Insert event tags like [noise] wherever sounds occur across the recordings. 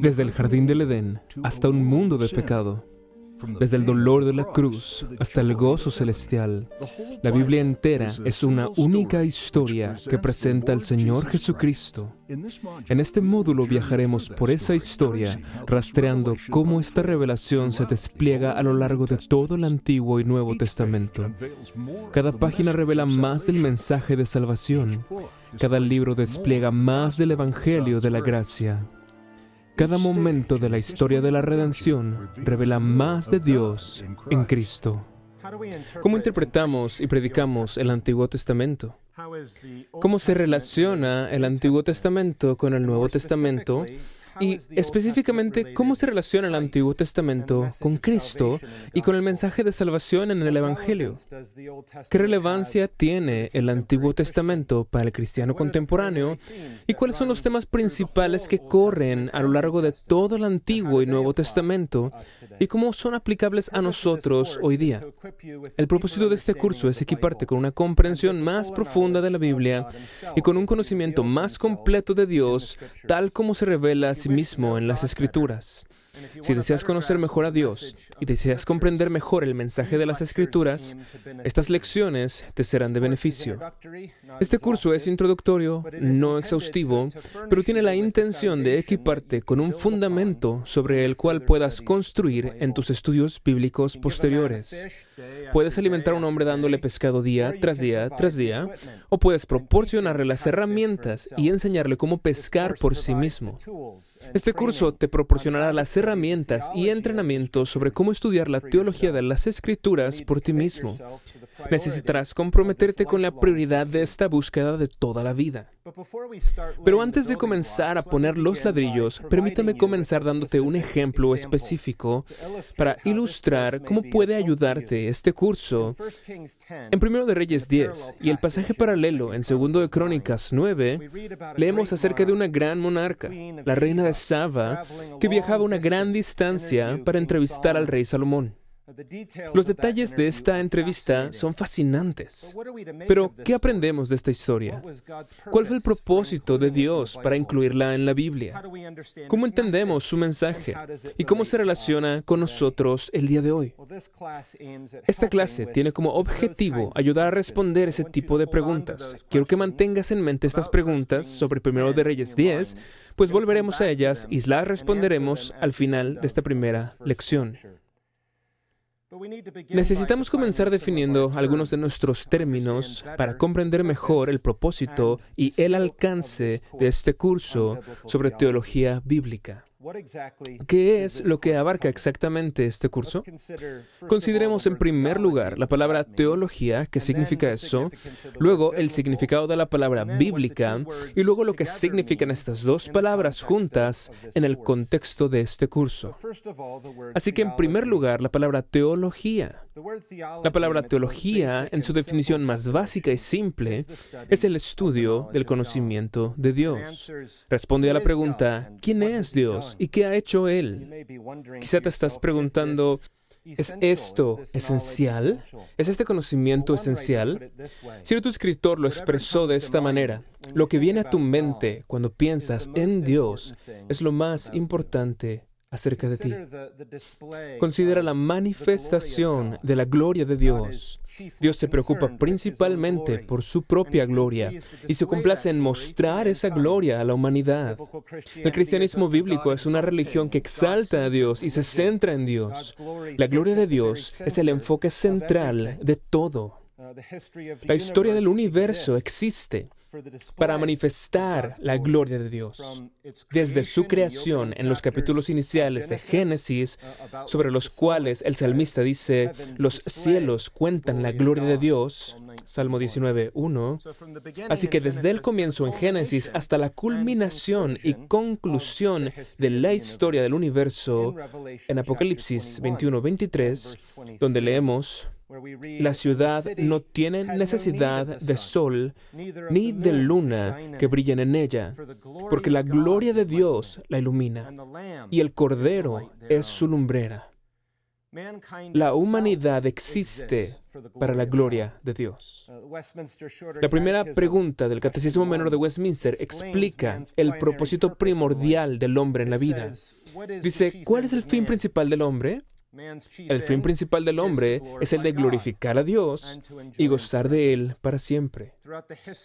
Desde el jardín del Edén hasta un mundo de pecado, desde el dolor de la cruz hasta el gozo celestial, la Biblia entera es una única historia que presenta al Señor Jesucristo. En este módulo viajaremos por esa historia, rastreando cómo esta revelación se despliega a lo largo de todo el Antiguo y Nuevo Testamento. Cada página revela más del mensaje de salvación. Cada libro despliega más del Evangelio de la gracia. Cada momento de la historia de la redención revela más de Dios en Cristo. ¿Cómo interpretamos y predicamos el Antiguo Testamento? ¿Cómo se relaciona el Antiguo Testamento con el Nuevo Testamento? Y específicamente, ¿cómo se relaciona el Antiguo Testamento con Cristo y con el mensaje de salvación en el Evangelio? ¿Qué relevancia tiene el Antiguo Testamento para el cristiano contemporáneo? ¿Y cuáles son los temas principales que corren a lo largo de todo el Antiguo y Nuevo Testamento? ¿Y cómo son aplicables a nosotros hoy día? El propósito de este curso es equiparte con una comprensión más profunda de la Biblia y con un conocimiento más completo de Dios, tal como se revela a sí mismo en las Escrituras. Si deseas conocer mejor a Dios y deseas comprender mejor el mensaje de las Escrituras, estas lecciones te serán de beneficio. Este curso es introductorio, no exhaustivo, pero tiene la intención de equiparte con un fundamento sobre el cual puedas construir en tus estudios bíblicos posteriores. Puedes alimentar a un hombre dándole pescado día tras día tras día, o puedes proporcionarle las herramientas y enseñarle cómo pescar por sí mismo. Este curso te proporcionará las herramientas y entrenamiento sobre cómo estudiar la teología de las escrituras por ti mismo. Necesitarás comprometerte con la prioridad de esta búsqueda de toda la vida. Pero antes de comenzar a poner los ladrillos, permítame comenzar dándote un ejemplo específico para ilustrar cómo puede ayudarte este curso. En 1 de Reyes 10 y el pasaje paralelo en 2 de Crónicas 9, leemos acerca de una gran monarca, la reina de Saba, que viajaba una gran distancia para entrevistar al rey Salomón. Los detalles de esta entrevista son fascinantes. Pero, ¿qué aprendemos de esta historia? ¿Cuál fue el propósito de Dios para incluirla en la Biblia? ¿Cómo entendemos su mensaje? ¿Y cómo se relaciona con nosotros el día de hoy? Esta clase tiene como objetivo ayudar a responder ese tipo de preguntas. Quiero que mantengas en mente estas preguntas sobre Primero de Reyes 10, pues volveremos a ellas y las responderemos al final de esta primera lección. Necesitamos comenzar definiendo algunos de nuestros términos para comprender mejor el propósito y el alcance de este curso sobre teología bíblica. ¿Qué es lo que abarca exactamente este curso? Consideremos en primer lugar la palabra teología, que significa eso, luego el significado de la palabra bíblica y luego lo que significan estas dos palabras juntas en el contexto de este curso. Así que en primer lugar la palabra teología. La palabra teología, en su definición más básica y simple, es el estudio del conocimiento de Dios. Responde a la pregunta, ¿quién es Dios? ¿Y qué ha hecho Él? Quizá te estás preguntando, ¿es esto esencial? ¿Es este conocimiento esencial? Si tu escritor lo expresó de esta manera, lo que viene a tu mente cuando piensas en Dios es lo más importante acerca de ti. Considera la manifestación de la gloria de Dios. Dios se preocupa principalmente por su propia gloria y se complace en mostrar esa gloria a la humanidad. El cristianismo bíblico es una religión que exalta a Dios y se centra en Dios. La gloria de Dios es el enfoque central de todo. La historia del universo existe para manifestar la gloria de Dios. Desde su creación en los capítulos iniciales de Génesis, sobre los cuales el salmista dice, los cielos cuentan la gloria de Dios, Salmo 19, 1. Así que desde el comienzo en Génesis hasta la culminación y conclusión de la historia del universo, en Apocalipsis 21, 23, donde leemos, la ciudad no tiene necesidad de sol ni de luna que brillen en ella, porque la gloria de Dios la ilumina y el Cordero es su lumbrera. La humanidad existe para la gloria de Dios. La primera pregunta del Catecismo Menor de Westminster explica el propósito primordial del hombre en la vida. Dice, ¿cuál es el fin principal del hombre? El fin principal del hombre es el de glorificar a Dios y gozar de Él para siempre.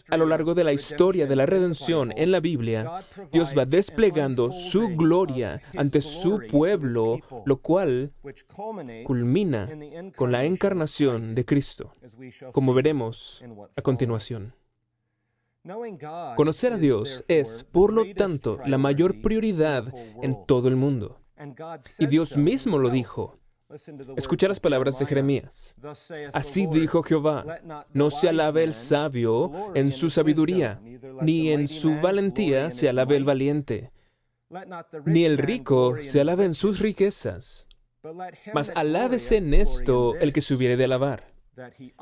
A lo largo de la historia de la redención en la Biblia, Dios va desplegando su gloria ante su pueblo, lo cual culmina con la encarnación de Cristo, como veremos a continuación. Conocer a Dios es, por lo tanto, la mayor prioridad en todo el mundo. Y Dios mismo lo dijo. Escucha las palabras de Jeremías. Así dijo Jehová, no se alabe el sabio en su sabiduría, ni en su valentía se alabe el valiente, ni el rico se alabe en sus riquezas, mas alábese en esto el que se hubiere de alabar,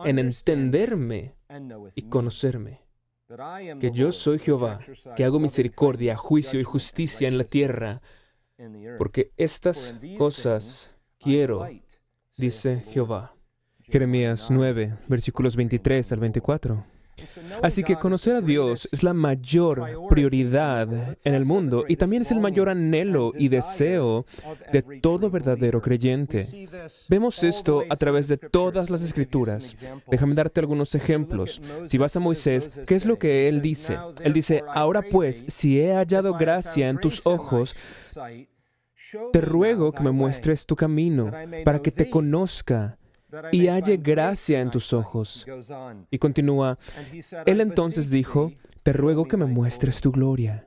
en entenderme y conocerme. que yo soy Jehová, que hago misericordia, juicio y justicia en la tierra, porque estas cosas quiero, dice Jehová. Jeremías 9, versículos 23 al 24. Así que conocer a Dios es la mayor prioridad en el mundo y también es el mayor anhelo y deseo de todo verdadero creyente. Vemos esto a través de todas las escrituras. Déjame darte algunos ejemplos. Si vas a Moisés, ¿qué es lo que él dice? Él dice, ahora pues, si he hallado gracia en tus ojos, te ruego que me muestres tu camino para que te conozca y halle gracia en tus ojos. Y continúa, él entonces dijo, te ruego que me muestres tu gloria.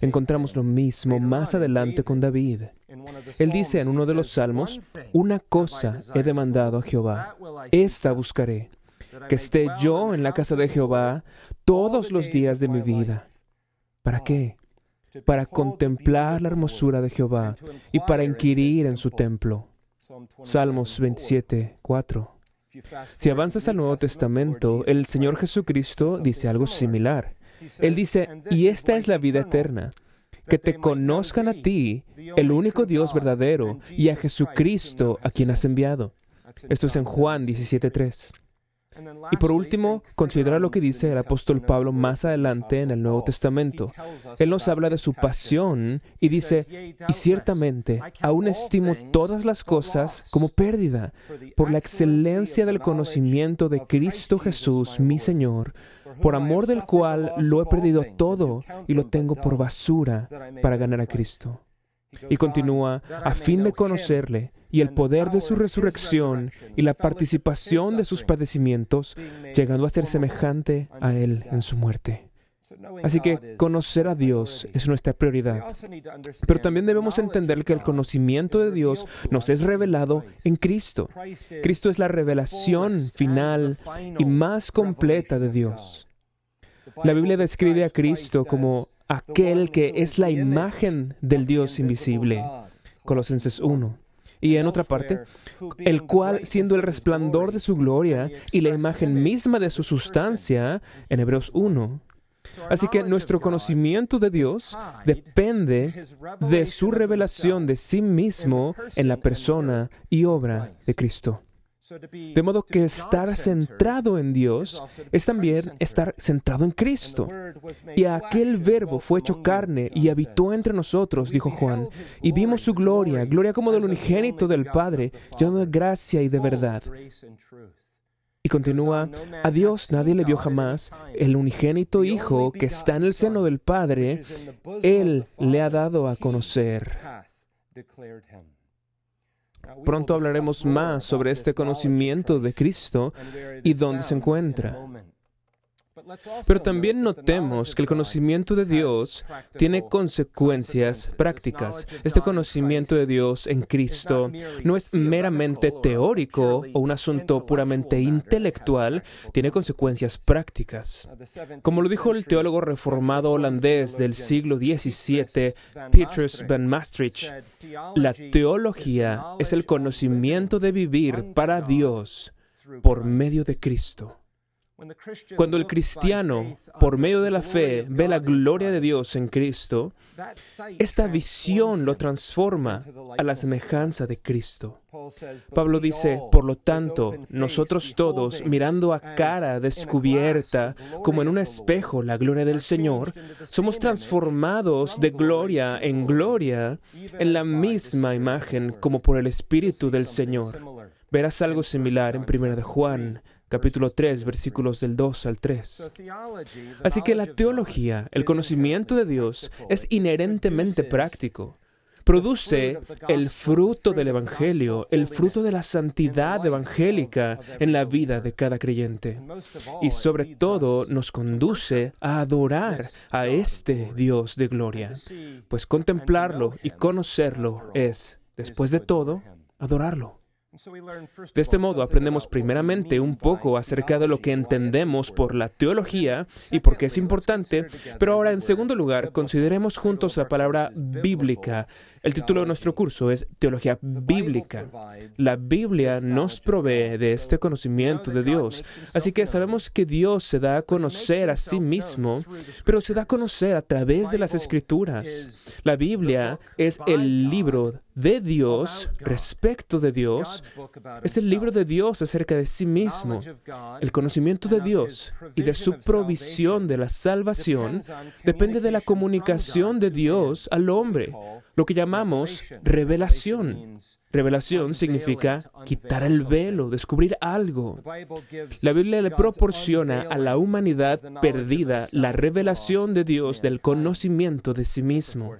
Encontramos lo mismo más adelante con David. Él dice en uno de los salmos, una cosa he demandado a Jehová, esta buscaré, que esté yo en la casa de Jehová todos los días de mi vida. ¿Para qué? Para contemplar la hermosura de Jehová y para inquirir en su templo. Salmos 27, 4. Si avanzas al Nuevo Testamento, el Señor Jesucristo dice algo similar. Él dice, y esta es la vida eterna, que te conozcan a ti, el único Dios verdadero, y a Jesucristo a quien has enviado. Esto es en Juan 17.3. Y por último, considera lo que dice el apóstol Pablo más adelante en el Nuevo Testamento. Él nos habla de su pasión y dice, y ciertamente aún estimo todas las cosas como pérdida por la excelencia del conocimiento de Cristo Jesús, mi Señor, por amor del cual lo he perdido todo y lo tengo por basura para ganar a Cristo. Y continúa, a fin de conocerle y el poder de su resurrección y la participación de sus padecimientos, llegando a ser semejante a Él en su muerte. Así que conocer a Dios es nuestra prioridad. Pero también debemos entender que el conocimiento de Dios nos es revelado en Cristo. Cristo es la revelación final y más completa de Dios. La Biblia describe a Cristo como aquel que es la imagen del Dios invisible. Colosenses 1. Y en otra parte, el cual, siendo el resplandor de su gloria y la imagen misma de su sustancia, en Hebreos 1. Así que nuestro conocimiento de Dios depende de su revelación de sí mismo en la persona y obra de Cristo. De modo que estar centrado en Dios es también estar centrado en Cristo. Y aquel verbo fue hecho carne y habitó entre nosotros, dijo Juan, y vimos su gloria, gloria como del unigénito del Padre, lleno de gracia y de verdad. Y continúa, a Dios nadie le vio jamás, el unigénito Hijo que está en el seno del Padre, Él le ha dado a conocer. Pronto hablaremos más sobre este conocimiento de Cristo y dónde se encuentra. Pero también notemos que el conocimiento de Dios tiene consecuencias prácticas. Este conocimiento de Dios en Cristo no es meramente teórico o un asunto puramente intelectual, tiene consecuencias prácticas. Como lo dijo el teólogo reformado holandés del siglo XVII, Petrus van Maastricht, la teología es el conocimiento de vivir para Dios por medio de Cristo. Cuando el cristiano, por medio de la fe, ve la gloria de Dios en Cristo, esta visión lo transforma a la semejanza de Cristo. Pablo dice, por lo tanto, nosotros todos, mirando a cara descubierta, como en un espejo, la gloria del Señor, somos transformados de gloria en gloria en la misma imagen como por el Espíritu del Señor. Verás algo similar en 1 de Juan capítulo 3, versículos del 2 al 3. Así que la teología, el conocimiento de Dios, es inherentemente práctico. Produce el fruto del Evangelio, el fruto de la santidad evangélica en la vida de cada creyente. Y sobre todo nos conduce a adorar a este Dios de gloria, pues contemplarlo y conocerlo es, después de todo, adorarlo. De este modo aprendemos primeramente un poco acerca de lo que entendemos por la teología y por qué es importante, pero ahora en segundo lugar consideremos juntos la palabra bíblica. El título de nuestro curso es Teología Bíblica. La Biblia nos provee de este conocimiento de Dios, así que sabemos que Dios se da a conocer a sí mismo, pero se da a conocer a través de las escrituras. La Biblia es el libro de Dios respecto de Dios. es el libro de Dios acerca de sí mismo. El conocimiento de Dios y de su provisión de la salvación depende de la comunicación de Dios al hombre, lo que llamamos revelación. Revelación significa quitar el velo, descubrir algo. La Biblia le proporciona a la humanidad perdida la revelación de Dios del conocimiento de sí mismo.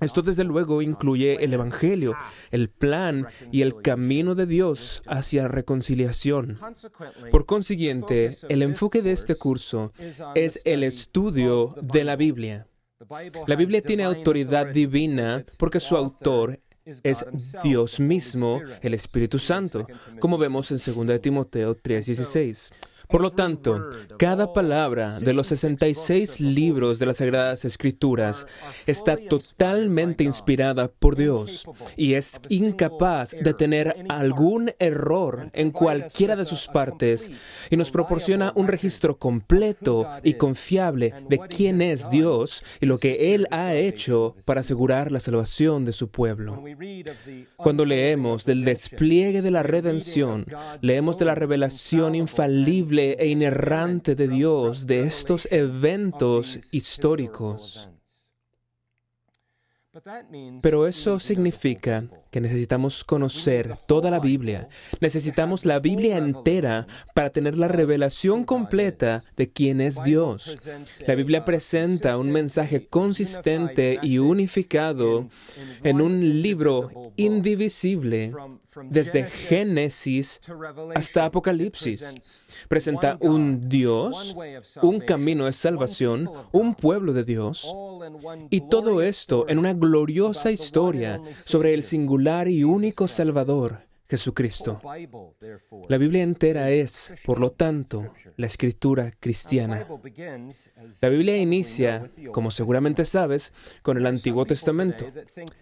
Esto desde luego incluye el Evangelio, el plan y el camino de Dios hacia reconciliación. Por consiguiente, el enfoque de este curso es el estudio de la Biblia. La Biblia tiene autoridad divina porque su autor es Dios mismo, el Espíritu Santo, como vemos en 2 Timoteo 3:16. Por lo tanto, cada palabra de los 66 libros de las Sagradas Escrituras está totalmente inspirada por Dios y es incapaz de tener algún error en cualquiera de sus partes y nos proporciona un registro completo y confiable de quién es Dios y lo que Él ha hecho para asegurar la salvación de su pueblo. Cuando leemos del despliegue de la redención, leemos de la revelación infalible e inerrante de Dios de estos eventos históricos. Pero eso significa que necesitamos conocer toda la Biblia. Necesitamos la Biblia entera para tener la revelación completa de quién es Dios. La Biblia presenta un mensaje consistente y unificado en un libro indivisible desde Génesis hasta Apocalipsis. presenta un Dios, un camino de salvación, un pueblo de Dios, y todo esto en una gloriosa historia sobre el singular y único Salvador, Jesucristo. La Biblia entera es, por lo tanto, la escritura cristiana. La Biblia inicia, como seguramente sabes, con el Antiguo Testamento.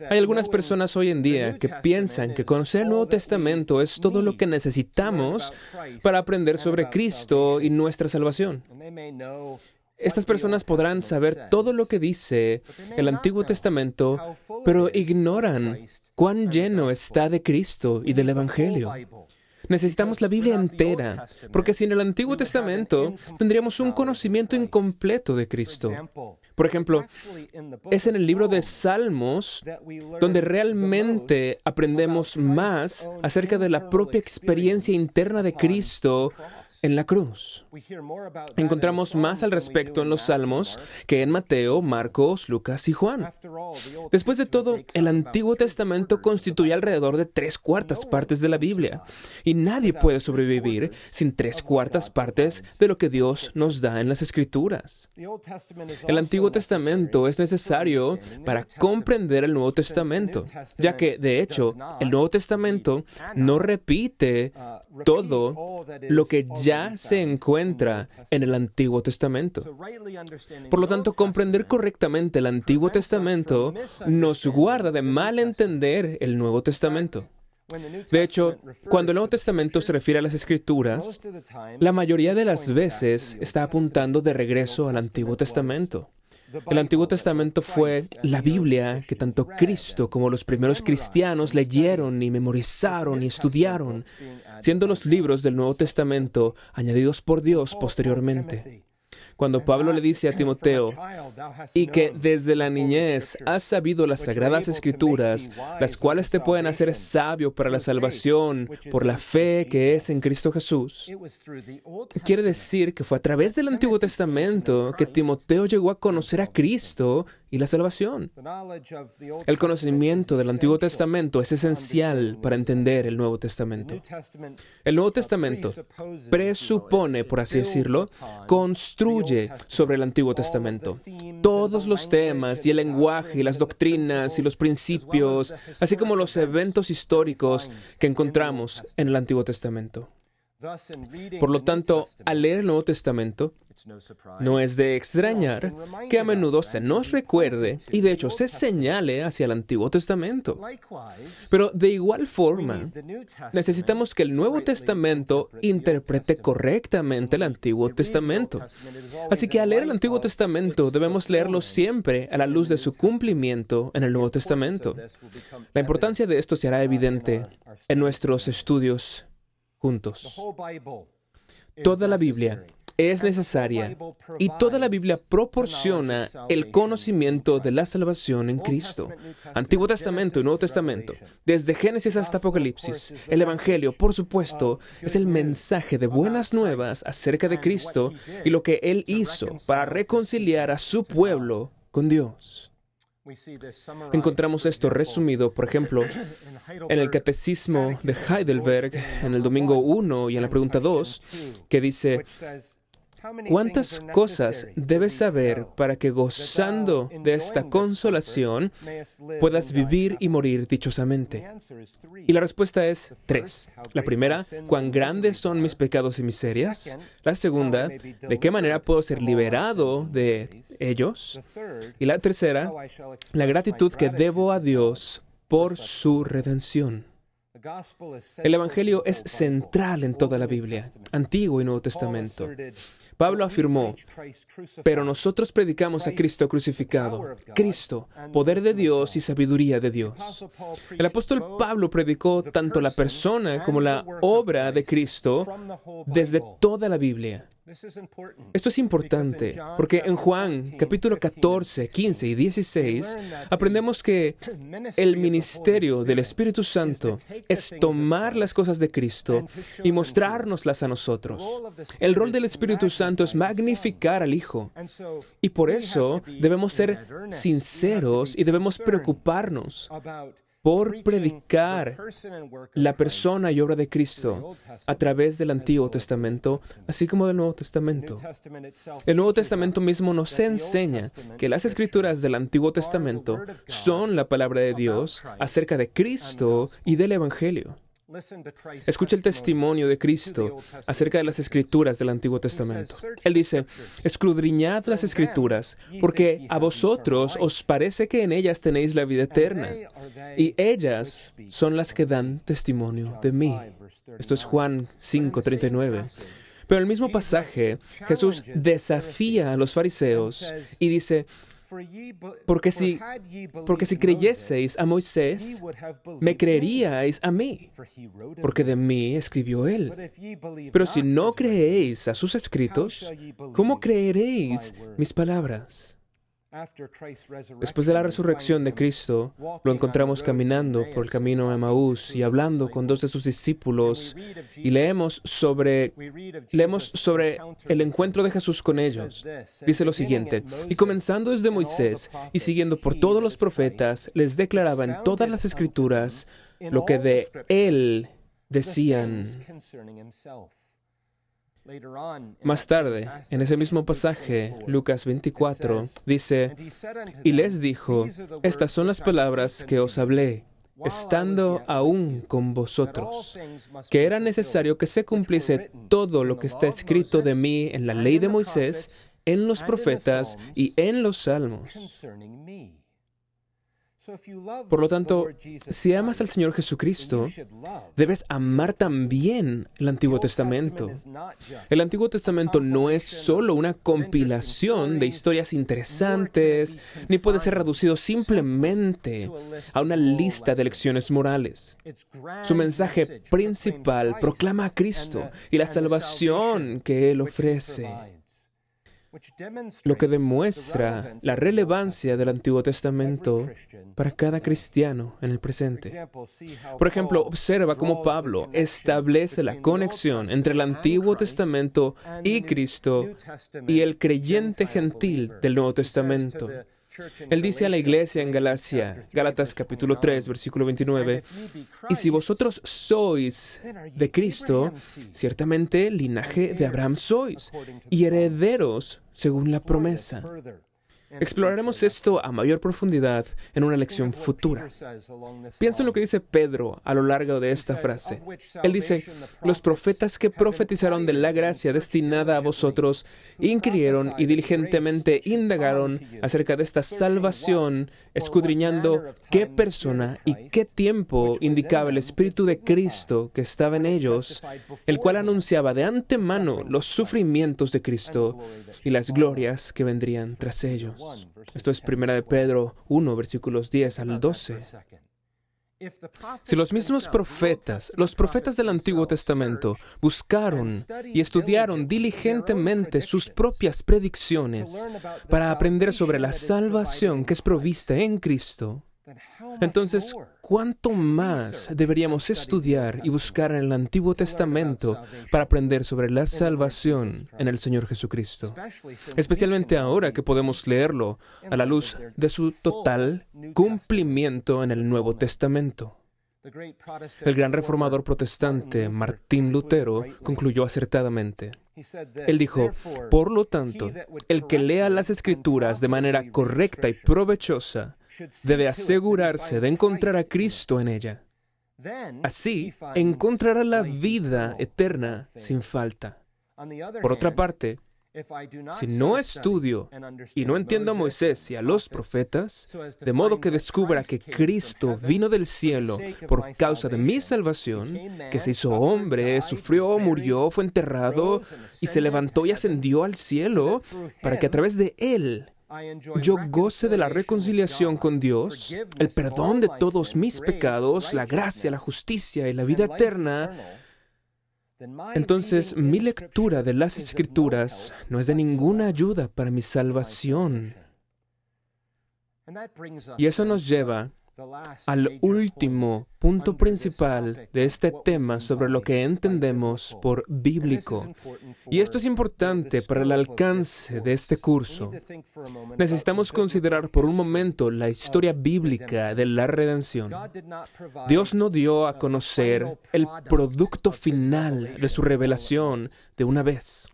Hay algunas personas hoy en día que piensan que conocer el Nuevo Testamento es todo lo que necesitamos para aprender sobre Cristo y nuestra salvación. Estas personas podrán saber todo lo que dice el Antiguo Testamento, pero ignoran cuán lleno está de Cristo y del Evangelio. Necesitamos la Biblia entera, porque sin el Antiguo Testamento tendríamos un conocimiento incompleto de Cristo. Por ejemplo, es en el libro de Salmos donde realmente aprendemos más acerca de la propia experiencia interna de Cristo en la cruz. Encontramos más al respecto en los Salmos que en Mateo, Marcos, Lucas y Juan. Después de todo, el Antiguo Testamento constituye alrededor de tres cuartas partes de la Biblia, y nadie puede sobrevivir sin tres cuartas partes de lo que Dios nos da en las Escrituras. El Antiguo Testamento es necesario para comprender el Nuevo Testamento, ya que, de hecho, el Nuevo Testamento no repite todo lo que ya se encuentra en el Antiguo Testamento. Por lo tanto, comprender correctamente el Antiguo Testamento nos guarda de mal entender el Nuevo Testamento. De hecho, cuando el Nuevo Testamento se refiere a las Escrituras, la mayoría de las veces está apuntando de regreso al Antiguo Testamento. El Antiguo Testamento fue la Biblia que tanto Cristo como los primeros cristianos leyeron y memorizaron y estudiaron, siendo los libros del Nuevo Testamento añadidos por Dios posteriormente cuando Pablo le dice a Timoteo, y que desde la niñez has sabido las sagradas escrituras, las cuales te pueden hacer sabio para la salvación por la fe que es en Cristo Jesús. Quiere decir que fue a través del Antiguo Testamento que Timoteo llegó a conocer a Cristo y la salvación. El conocimiento del Antiguo Testamento es esencial para entender el Nuevo Testamento. El Nuevo Testamento presupone, por así decirlo, construye sobre el Antiguo Testamento. Todos los temas y el lenguaje y las doctrinas y los principios, así como los eventos históricos que encontramos en el Antiguo Testamento. Por lo tanto, al leer el Nuevo Testamento, no es de extrañar que a menudo se nos recuerde y de hecho se señale hacia el Antiguo Testamento. Pero de igual forma, necesitamos que el Nuevo Testamento interprete correctamente el Antiguo Testamento. Así que al leer el Antiguo Testamento debemos leerlo siempre a la luz de su cumplimiento en el Nuevo Testamento. La importancia de esto se hará evidente en nuestros estudios juntos. Toda la Biblia es necesaria y toda la Biblia proporciona el conocimiento de la salvación en Cristo. Antiguo Testamento y Nuevo Testamento, desde Génesis hasta Apocalipsis, el Evangelio, por supuesto, es el mensaje de buenas nuevas acerca de Cristo y lo que Él hizo para reconciliar a su pueblo con Dios. Encontramos esto resumido, por ejemplo, [clears throat] en el Catecismo de Heidelberg, en el domingo 1 y en la pregunta 2, que dice, ¿Cuántas cosas debes saber para que gozando de esta consolación puedas vivir y morir dichosamente? Y la respuesta es tres. La primera, cuán grandes son mis pecados y miserias. La segunda, de qué manera puedo ser liberado de ellos. Y la tercera, la gratitud que debo a Dios por su redención. El Evangelio es central en toda la Biblia, Antiguo y Nuevo Testamento. Pablo afirmó, pero nosotros predicamos a Cristo crucificado, Cristo, poder de Dios y sabiduría de Dios. El apóstol Pablo predicó tanto la persona como la obra de Cristo desde toda la Biblia. Esto es importante porque en Juan capítulo 14, 15 y 16 aprendemos que el ministerio del Espíritu Santo es tomar las cosas de Cristo y mostrárnoslas a nosotros. El rol del Espíritu Santo es magnificar al Hijo. Y por eso debemos ser sinceros y debemos preocuparnos por predicar la persona y obra de Cristo a través del Antiguo Testamento, así como del Nuevo Testamento. El Nuevo Testamento mismo nos enseña que las escrituras del Antiguo Testamento son la palabra de Dios acerca de Cristo y del Evangelio. Escucha el testimonio de Cristo acerca de las escrituras del Antiguo Testamento. Él dice, escudriñad las escrituras, porque a vosotros os parece que en ellas tenéis la vida eterna, y ellas son las que dan testimonio de mí. Esto es Juan 5:39. Pero en el mismo pasaje, Jesús desafía a los fariseos y dice, porque si, porque si creyeseis a Moisés, me creeríais a mí, porque de mí escribió él. Pero si no creéis a sus escritos, ¿cómo creeréis mis palabras? Después de la resurrección de Cristo, lo encontramos caminando por el camino de Maús y hablando con dos de sus discípulos y leemos sobre, leemos sobre el encuentro de Jesús con ellos. Dice lo siguiente, y comenzando desde Moisés y siguiendo por todos los profetas, les declaraba en todas las escrituras lo que de él decían. Más tarde, en ese mismo pasaje, Lucas 24, dice, y les dijo, estas son las palabras que os hablé, estando aún con vosotros, que era necesario que se cumpliese todo lo que está escrito de mí en la ley de Moisés, en los profetas y en los salmos. Por lo tanto, si amas al Señor Jesucristo, debes amar también el Antiguo Testamento. El Antiguo Testamento no es solo una compilación de historias interesantes, ni puede ser reducido simplemente a una lista de lecciones morales. Su mensaje principal proclama a Cristo y la salvación que Él ofrece lo que demuestra la relevancia del Antiguo Testamento para cada cristiano en el presente. Por ejemplo, observa cómo Pablo establece la conexión entre el Antiguo Testamento y Cristo y el creyente gentil del Nuevo Testamento. Él dice a la iglesia en Galacia, Gálatas capítulo 3, versículo 29, y si vosotros sois de Cristo, ciertamente linaje de Abraham sois, y herederos según la promesa. Exploraremos esto a mayor profundidad en una lección futura. Piensa en lo que dice Pedro a lo largo de esta frase. Él dice, los profetas que profetizaron de la gracia destinada a vosotros inquirieron y diligentemente indagaron acerca de esta salvación, escudriñando qué persona y qué tiempo indicaba el Espíritu de Cristo que estaba en ellos, el cual anunciaba de antemano los sufrimientos de Cristo y las glorias que vendrían tras Esto es Primera de Pedro 1, versículos 10 al 12. Si los mismos profetas, los profetas del Antiguo Testamento, buscaron y estudiaron diligentemente sus propias predicciones para aprender sobre la salvación que es provista en Cristo, entonces, ¿cuánto más deberíamos estudiar y buscar en el Antiguo Testamento para aprender sobre la salvación en el Señor Jesucristo? Especialmente ahora que podemos leerlo a la luz de su total cumplimiento en el Nuevo Testamento. El gran reformador protestante Martín Lutero concluyó acertadamente. Él dijo, por lo tanto, el que lea las escrituras de manera correcta y provechosa debe asegurarse de encontrar a Cristo en ella. Así encontrará la vida eterna sin falta. Por otra parte, si no estudio y no entiendo a Moisés y a los profetas, de modo que descubra que Cristo vino del cielo por causa de mi salvación, que se hizo hombre, sufrió, murió, fue enterrado y se levantó y ascendió al cielo, para que a través de Él yo goce de la reconciliación con Dios, el perdón de todos mis pecados, la gracia, la justicia y la vida eterna, entonces mi lectura de las escrituras no es de ninguna ayuda para mi salvación. Y eso nos lleva al último punto principal de este tema sobre lo que entendemos por bíblico. Y esto es importante para el alcance de este curso. Necesitamos considerar por un momento la historia bíblica de la redención. Dios no dio a conocer el producto final de su revelación de una vez.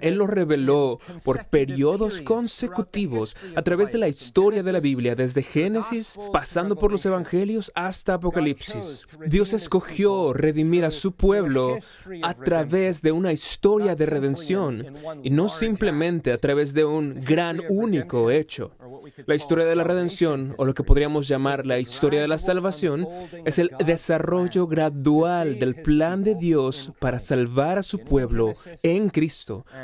Él lo reveló por periodos consecutivos a través de la historia de la Biblia, desde Génesis, pasando por los Evangelios hasta Apocalipsis. Dios escogió redimir a su pueblo a través de una historia de redención y no simplemente a través de un gran único hecho. La historia de la redención, o lo que podríamos llamar la historia de la salvación, es el desarrollo gradual del plan de Dios para salvar a su pueblo en Cristo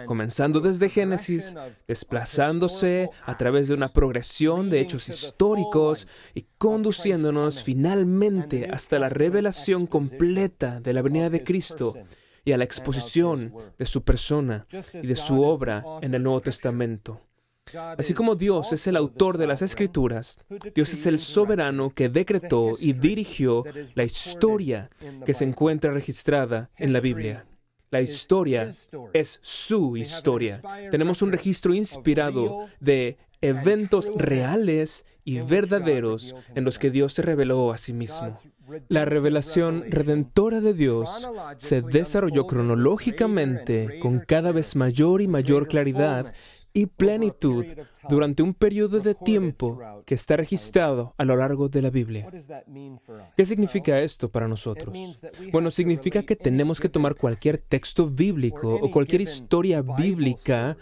comenzando desde Génesis, desplazándose a través de una progresión de hechos históricos y conduciéndonos finalmente hasta la revelación completa de la venida de Cristo y a la exposición de su persona y de su obra en el Nuevo Testamento. Así como Dios es el autor de las escrituras, Dios es el soberano que decretó y dirigió la historia que se encuentra registrada en la Biblia. La historia es su historia. Tenemos un registro inspirado de eventos reales y verdaderos en los que Dios se reveló a sí mismo. La revelación redentora de Dios se desarrolló cronológicamente con cada vez mayor y mayor claridad y plenitud durante un periodo de tiempo que está registrado a lo largo de la Biblia. ¿Qué significa esto para nosotros? Bueno, significa que tenemos que tomar cualquier texto bíblico o cualquier historia bíblica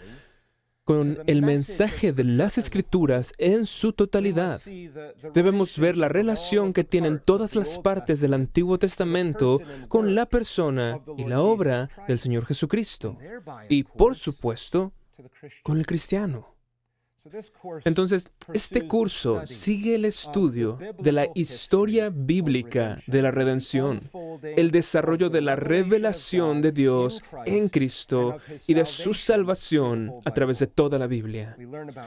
con el mensaje de las Escrituras en su totalidad. Debemos ver la relación que tienen todas las partes del Antiguo Testamento con la persona y la obra del Señor Jesucristo. Y, por supuesto, con el cristiano. Entonces, este curso sigue el estudio de la historia bíblica de la redención, el desarrollo de la revelación de Dios en Cristo y de su salvación a través de toda la Biblia.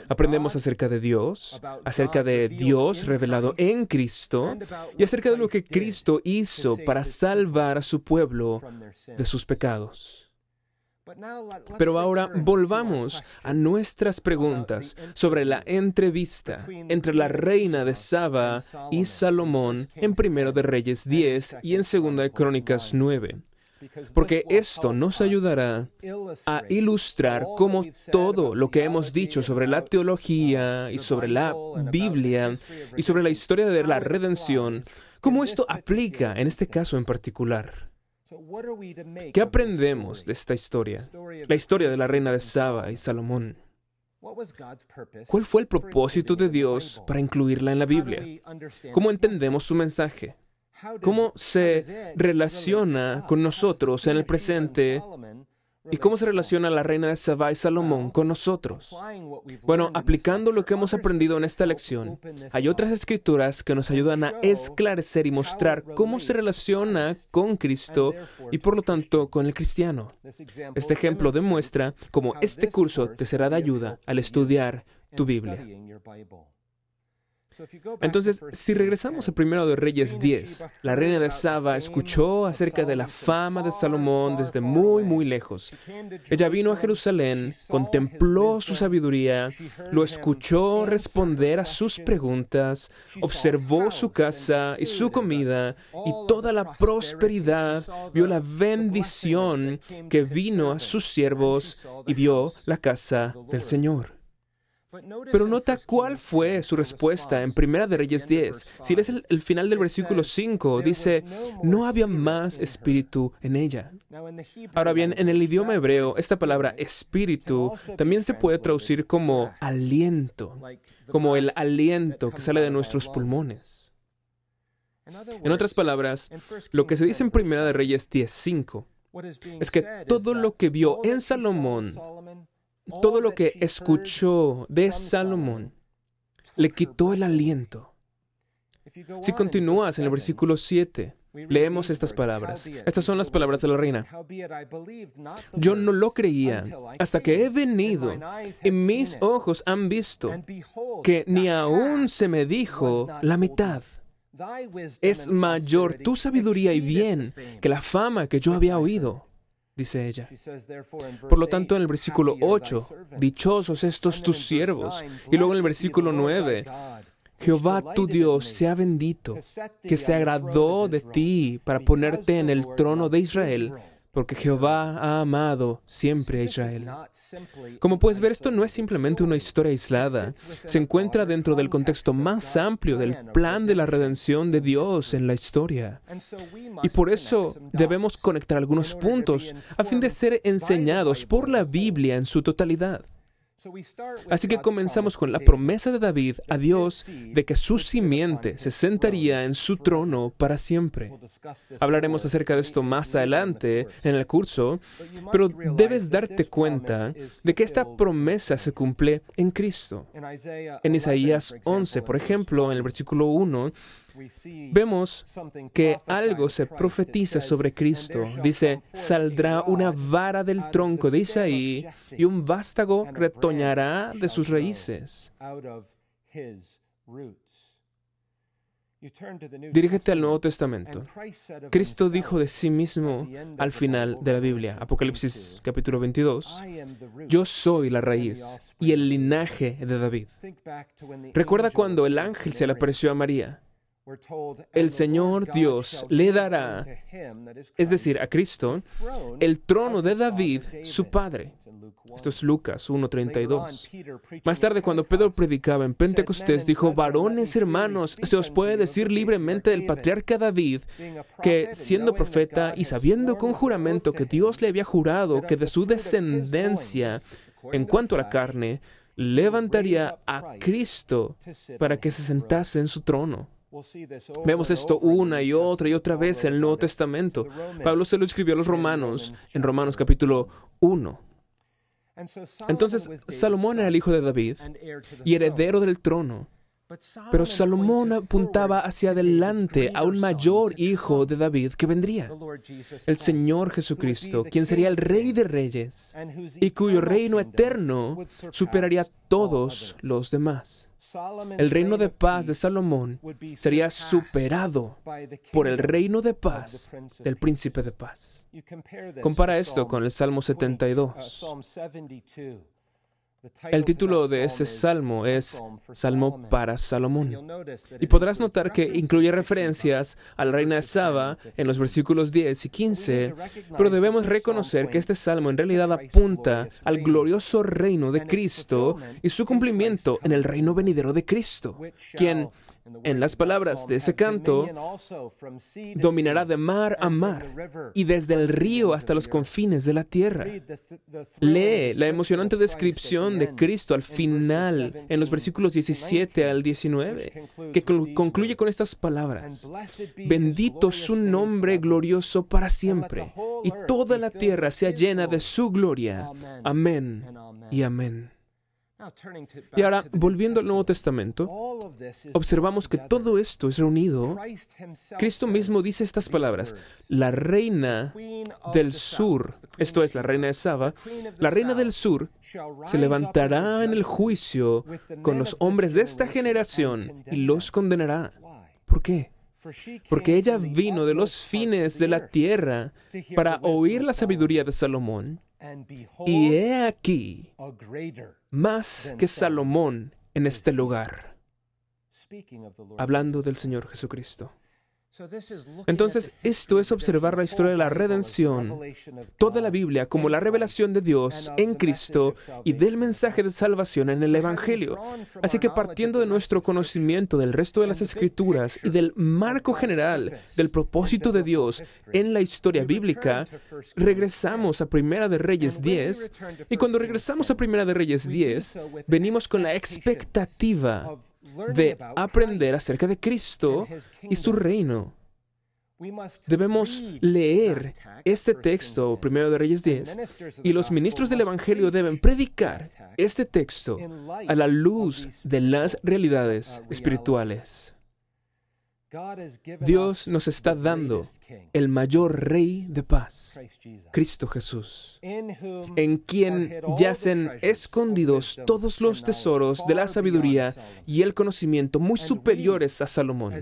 Aprendemos acerca de Dios, acerca de Dios revelado en Cristo y acerca de lo que Cristo hizo para salvar a su pueblo de sus pecados. Pero ahora volvamos a nuestras preguntas sobre la entrevista entre la reina de Saba y Salomón en Primero de Reyes 10 y en Segunda de Crónicas 9 porque esto nos ayudará a ilustrar cómo todo lo que hemos dicho sobre la teología y sobre la Biblia y sobre la historia de la redención, cómo esto aplica en este caso en particular. ¿Qué aprendemos de esta historia? La historia de la reina de Saba y Salomón. ¿Cuál fue el propósito de Dios para incluirla en la Biblia? ¿Cómo entendemos su mensaje? ¿Cómo se relaciona con nosotros en el presente ¿Y cómo se relaciona la reina de Sabá y Salomón con nosotros? Bueno, aplicando lo que hemos aprendido en esta lección, hay otras escrituras que nos ayudan a esclarecer y mostrar cómo se relaciona con Cristo y por lo tanto con el cristiano. Este ejemplo demuestra cómo este curso te será de ayuda al estudiar tu Biblia. Entonces, si regresamos a primero de Reyes 10, la reina de Saba escuchó acerca de la fama de Salomón desde muy, muy lejos. Ella vino a Jerusalén, contempló su sabiduría, lo escuchó responder a sus preguntas, observó su casa y su comida y toda la prosperidad, vio la bendición que vino a sus siervos y vio la casa del Señor. Pero nota cuál fue su respuesta en Primera de Reyes 10. Si lees el, el, final del versículo 5, dice, no había más espíritu en ella. Ahora bien, en el idioma hebreo, esta palabra espíritu también se puede traducir como aliento, como el aliento que sale de nuestros pulmones. En otras palabras, lo que se dice en Primera de Reyes 10.5 es que todo lo que vio en Salomón todo lo que escuchó de Salomón le quitó el aliento. Si continúas en el versículo 7, leemos estas palabras. Estas son las palabras de la reina. Yo no lo creía hasta que he venido y mis ojos han visto que ni aún se me dijo la mitad. Es mayor tu sabiduría y bien que la fama que yo había oído dice ella. Por lo tanto, en el versículo 8, dichosos estos tus siervos. Y luego en el versículo 9, Jehová tu Dios sea bendito, que se agradó de ti para ponerte en el trono de Israel porque Jehová ha amado siempre a Israel. Como puedes ver, esto no es simplemente una historia aislada, se encuentra dentro del contexto más amplio del plan de la redención de Dios en la historia. Y por eso debemos conectar algunos puntos a fin de ser enseñados por la Biblia en su totalidad. Así que comenzamos con la promesa de David a Dios de que su simiente se sentaría en su trono para siempre. Hablaremos acerca de esto más adelante en el curso, pero debes darte cuenta de que esta promesa se cumple en Cristo. En Isaías 11, por ejemplo, en el versículo 1, vemos que algo se profetiza sobre Cristo. Dice, saldrá una vara del tronco de Isaí y un vástago retoñará de sus raíces. Dirígete al Nuevo Testamento. Cristo dijo de sí mismo al final de la Biblia, Apocalipsis capítulo 22, Yo soy la raíz y el linaje de David. Recuerda cuando el ángel se le apareció a María el Señor Dios le dará, es decir, a Cristo, el trono de David, su padre. Esto es Lucas 1.32. Más tarde, cuando Pedro predicaba en Pentecostés, dijo, varones hermanos, se os puede decir libremente del patriarca David que, siendo profeta y sabiendo con juramento que Dios le había jurado que de su descendencia en cuanto a la carne, levantaría a Cristo para que se sentase en su trono. Vemos esto una y otra y otra vez en el Nuevo Testamento. Pablo se lo escribió a los romanos en Romanos capítulo 1. Entonces, Salomón era el hijo de David y heredero del trono. Pero Salomón apuntaba hacia adelante a un mayor hijo de David que vendría, el Señor Jesucristo, quien sería el Rey de Reyes y cuyo reino eterno superaría todos los demás. El reino de paz de Salomón sería superado por el reino de paz del príncipe de paz. Compara esto con el Salmo 72. El título de ese salmo es Salmo para Salomón. Y podrás notar que incluye referencias a la reina de Saba en los versículos 10 y 15, pero debemos reconocer que este salmo en realidad apunta al glorioso reino de Cristo y su cumplimiento en el reino venidero de Cristo, quien en las palabras de ese canto, dominará de mar a mar y desde el río hasta los confines de la tierra. Lee la emocionante descripción de Cristo al final, en los versículos 17 al 19, que concluye con estas palabras. Bendito su nombre glorioso para siempre, y toda la tierra sea llena de su gloria. Amén y amén. Y ahora, volviendo al Nuevo Testamento, observamos que todo esto es reunido. Cristo mismo dice estas palabras, la reina del sur, esto es la reina de Saba, la reina del sur se levantará en el juicio con los hombres de esta generación y los condenará. ¿Por qué? Porque ella vino de los fines de la tierra para oír la sabiduría de Salomón. Y he aquí más que Salomón en este lugar, hablando del Señor Jesucristo. Entonces, esto es observar la historia de la redención, toda la Biblia como la revelación de Dios en Cristo y del mensaje de salvación en el Evangelio. Así que partiendo de nuestro conocimiento del resto de las escrituras y del marco general del propósito de Dios en la historia bíblica, regresamos a Primera de Reyes 10 y cuando regresamos a Primera de Reyes 10, venimos con la expectativa de aprender acerca de Cristo y su reino. Debemos leer este texto, primero de Reyes 10, y los ministros del Evangelio deben predicar este texto a la luz de las realidades espirituales. Dios nos está dando el mayor Rey de paz, Cristo Jesús, en quien yacen escondidos todos los tesoros de la sabiduría y el conocimiento muy superiores a Salomón.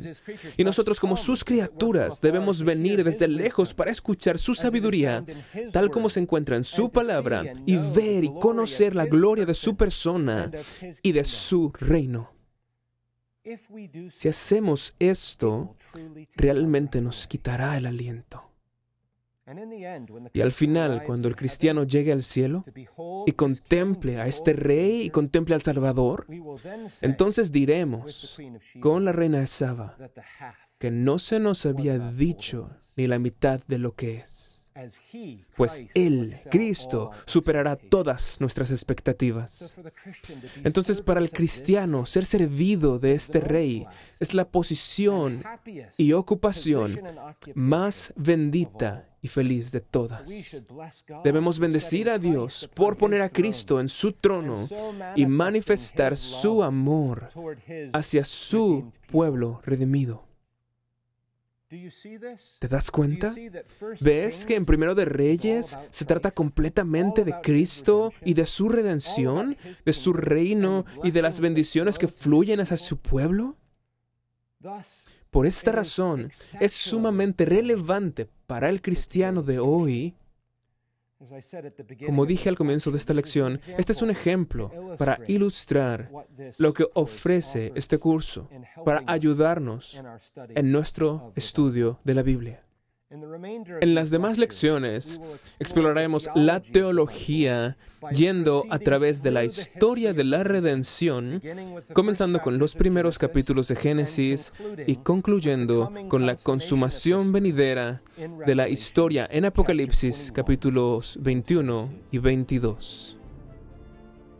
Y nosotros como sus criaturas debemos venir desde lejos para escuchar su sabiduría, tal como se encuentra en su palabra, y ver y conocer la gloria de su persona y de su reino. Si hacemos esto, realmente nos quitará el aliento. Y al final, cuando el cristiano llegue al cielo y contemple a este rey y contemple al Salvador, entonces diremos con la reina de Saba que no se nos había dicho ni la mitad de lo que es pues Él, Cristo, superará todas nuestras expectativas. Entonces, para el cristiano, ser servido de este Rey es la posición y ocupación más bendita y feliz de todas. Debemos bendecir a Dios por poner a Cristo en su trono y manifestar su amor hacia su pueblo redimido. ¿Te das cuenta? ¿Ves que en Primero de Reyes se trata completamente de Cristo y de su redención, de su reino y de las bendiciones que fluyen hacia su pueblo? Por esta razón, es sumamente relevante para el cristiano de hoy como dije al comienzo de esta lección, este es un ejemplo para ilustrar lo que ofrece este curso, para ayudarnos en nuestro estudio de la Biblia. En las demás lecciones exploraremos la teología yendo a través de la historia de la redención, comenzando con los primeros capítulos de Génesis y concluyendo con la consumación venidera de la historia en Apocalipsis capítulos 21 y 22.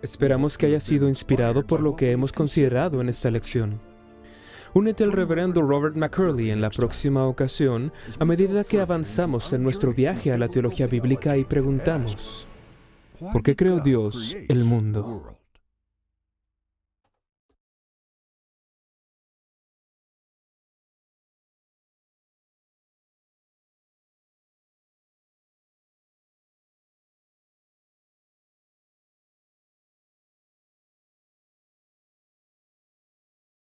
Esperamos que haya sido inspirado por lo que hemos considerado en esta lección. Únete al reverendo Robert McCurley en la próxima ocasión a medida que avanzamos en nuestro viaje a la teología bíblica y preguntamos, ¿por qué creó Dios el mundo?